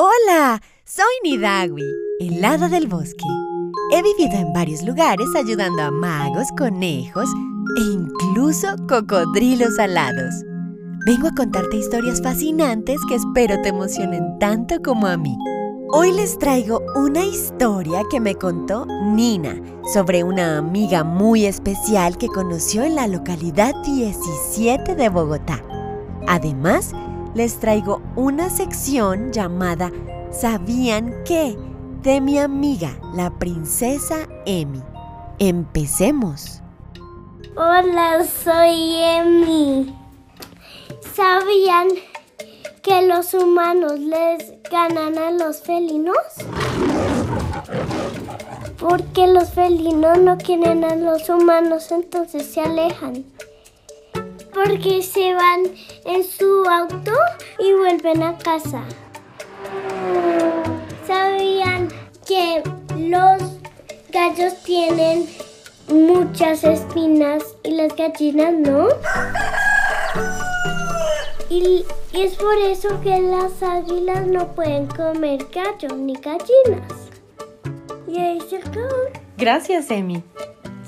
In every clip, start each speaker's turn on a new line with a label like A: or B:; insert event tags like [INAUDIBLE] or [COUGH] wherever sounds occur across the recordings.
A: Hola, soy Nidawi, el hada del bosque. He vivido en varios lugares ayudando a magos, conejos e incluso cocodrilos alados. Vengo a contarte historias fascinantes que espero te emocionen tanto como a mí. Hoy les traigo una historia que me contó Nina sobre una amiga muy especial que conoció en la localidad 17 de Bogotá. Además, les traigo una sección llamada ¿Sabían qué? de mi amiga, la princesa Emi. Empecemos.
B: Hola, soy Emi. ¿Sabían que los humanos les ganan a los felinos? Porque los felinos no quieren a los humanos, entonces se alejan. Porque se van en su auto y vuelven a casa. ¿Sabían que los gallos tienen muchas espinas y las gallinas no? Y, es por eso que las águilas no pueden comer gallos ni gallinas. Y ahí se acabó.
A: Gracias, Emi.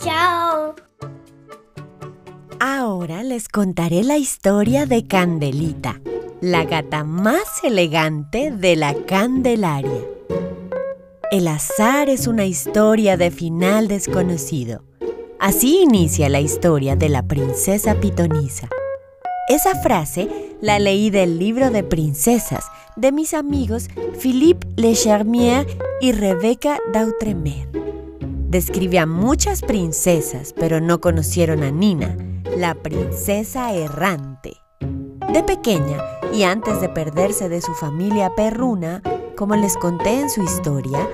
B: Chao.
A: Ahora les contaré la historia de Candelita, la gata más elegante de la Candelaria. El azar es una historia de final desconocido. Así inicia la historia de la princesa pitonisa. Esa frase la leí del libro de princesas de mis amigos Philippe Lecharmier y Rebecca Dautremer. Describe a muchas princesas, pero no conocieron a Nina, la princesa errante. De pequeña, y antes de perderse de su familia perruna, como les conté en su historia,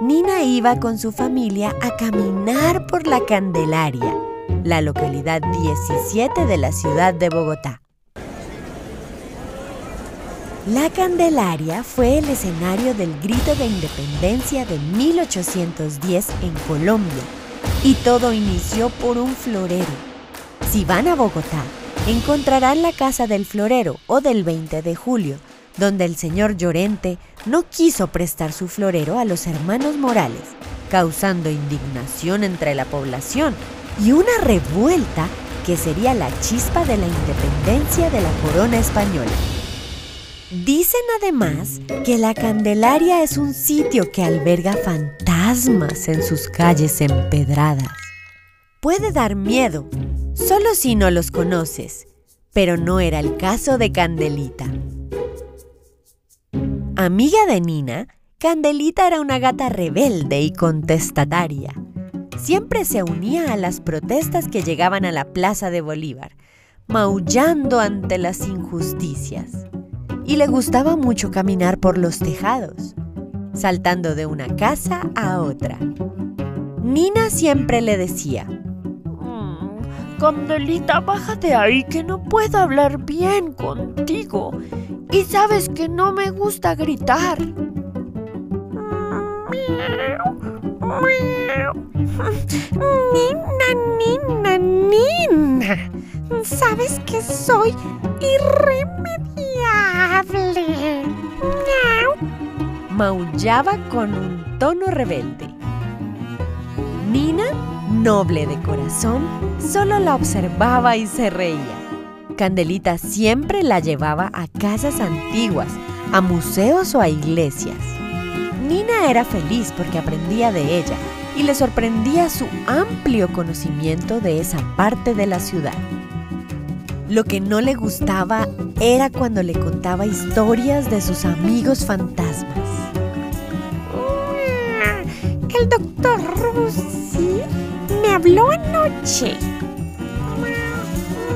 A: Nina iba con su familia a caminar por la Candelaria, la localidad 17 de la ciudad de Bogotá. La Candelaria fue el escenario del grito de independencia de 1810 en Colombia y todo inició por un florero. Si van a Bogotá, encontrarán la casa del florero o del 20 de julio, donde el señor Llorente no quiso prestar su florero a los hermanos Morales, causando indignación entre la población y una revuelta que sería la chispa de la independencia de la corona española. Dicen además que la Candelaria es un sitio que alberga fantasmas en sus calles empedradas. Puede dar miedo, solo si no los conoces, pero no era el caso de Candelita. Amiga de Nina, Candelita era una gata rebelde y contestataria. Siempre se unía a las protestas que llegaban a la Plaza de Bolívar, maullando ante las injusticias y le gustaba mucho caminar por los tejados, saltando de una casa a otra. Nina siempre le decía, Candelita, bájate ahí que no puedo hablar bien contigo. Y sabes que no me gusta gritar. Nina, Nina, Nina. Sabes que soy irremediable Maullaba con un tono rebelde. Nina, noble de corazón, solo la observaba y se reía. Candelita siempre la llevaba a casas antiguas, a museos o a iglesias. Nina era feliz porque aprendía de ella y le sorprendía su amplio conocimiento de esa parte de la ciudad. Lo que no le gustaba era cuando le contaba historias de sus amigos fantasmas. El doctor Rusi habló anoche.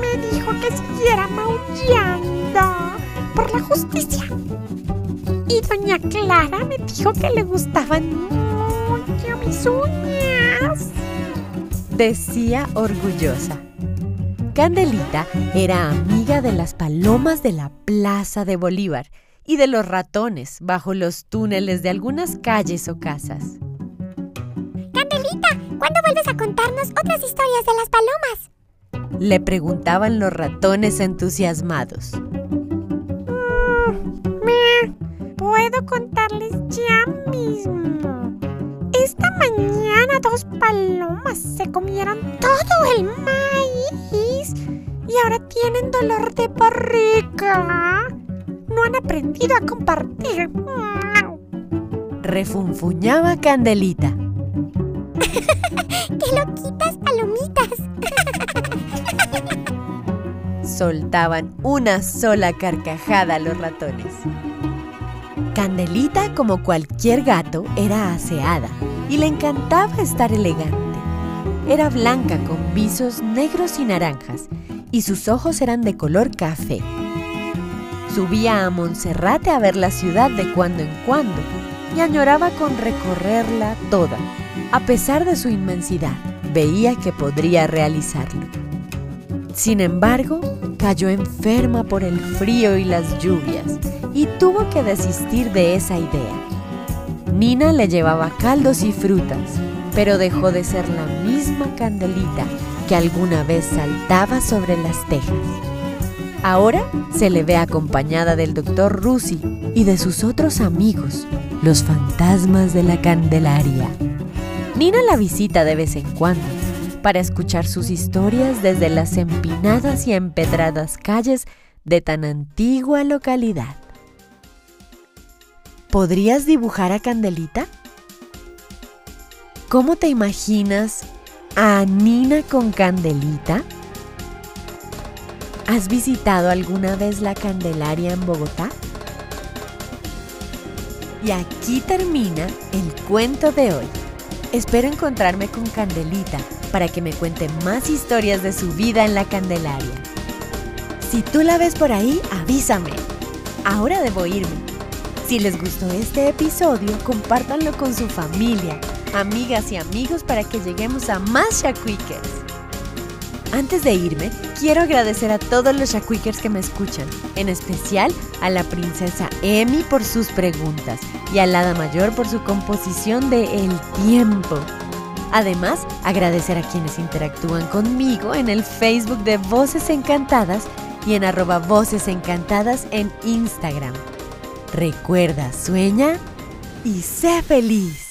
A: Me dijo que siguiera maullando por la justicia. Y doña Clara me dijo que le gustaban mucho mis uñas. Decía orgullosa. Candelita era amiga de las palomas de la Plaza de Bolívar y de los ratones bajo los túneles de algunas calles o casas.
C: Candelita, ¿cuándo vuelves a contarnos otras historias de las palomas?
A: Le preguntaban los ratones entusiasmados.
D: Mm, ¿Puedo contarles ya mismo. Esta mañana dos palomas se comieron todo el maíz y ahora tienen dolor de barriga. No han aprendido a compartir.
A: Refunfuñaba Candelita. [LAUGHS]
C: ¡Qué loquitas palomitas! [LAUGHS]
A: Soltaban una sola carcajada los ratones. Candelita, como cualquier gato, era aseada y le encantaba estar elegante. Era blanca con visos negros y naranjas y sus ojos eran de color café. Subía a Monserrate a ver la ciudad de cuando en cuando y añoraba con recorrerla toda. A pesar de su inmensidad, veía que podría realizarlo. Sin embargo, cayó enferma por el frío y las lluvias y tuvo que desistir de esa idea. Nina le llevaba caldos y frutas, pero dejó de ser la misma candelita que alguna vez saltaba sobre las tejas. Ahora se le ve acompañada del doctor Rusi y de sus otros amigos, los fantasmas de la Candelaria. Nina la visita de vez en cuando para escuchar sus historias desde las empinadas y empedradas calles de tan antigua localidad. ¿Podrías dibujar a Candelita? ¿Cómo te imaginas a Nina con Candelita? ¿Has visitado alguna vez la Candelaria en Bogotá? Y aquí termina el cuento de hoy. Espero encontrarme con Candelita para que me cuente más historias de su vida en la Candelaria. Si tú la ves por ahí, avísame. Ahora debo irme. Si les gustó este episodio, compártanlo con su familia, amigas y amigos para que lleguemos a más Shakwikers. Antes de irme, quiero agradecer a todos los Shakwikers que me escuchan, en especial a la princesa Emi por sus preguntas y a Hada Mayor por su composición de El Tiempo. Además, agradecer a quienes interactúan conmigo en el Facebook de Voces Encantadas y en arroba Voces Encantadas en Instagram. Recuerda, sueña y sé feliz.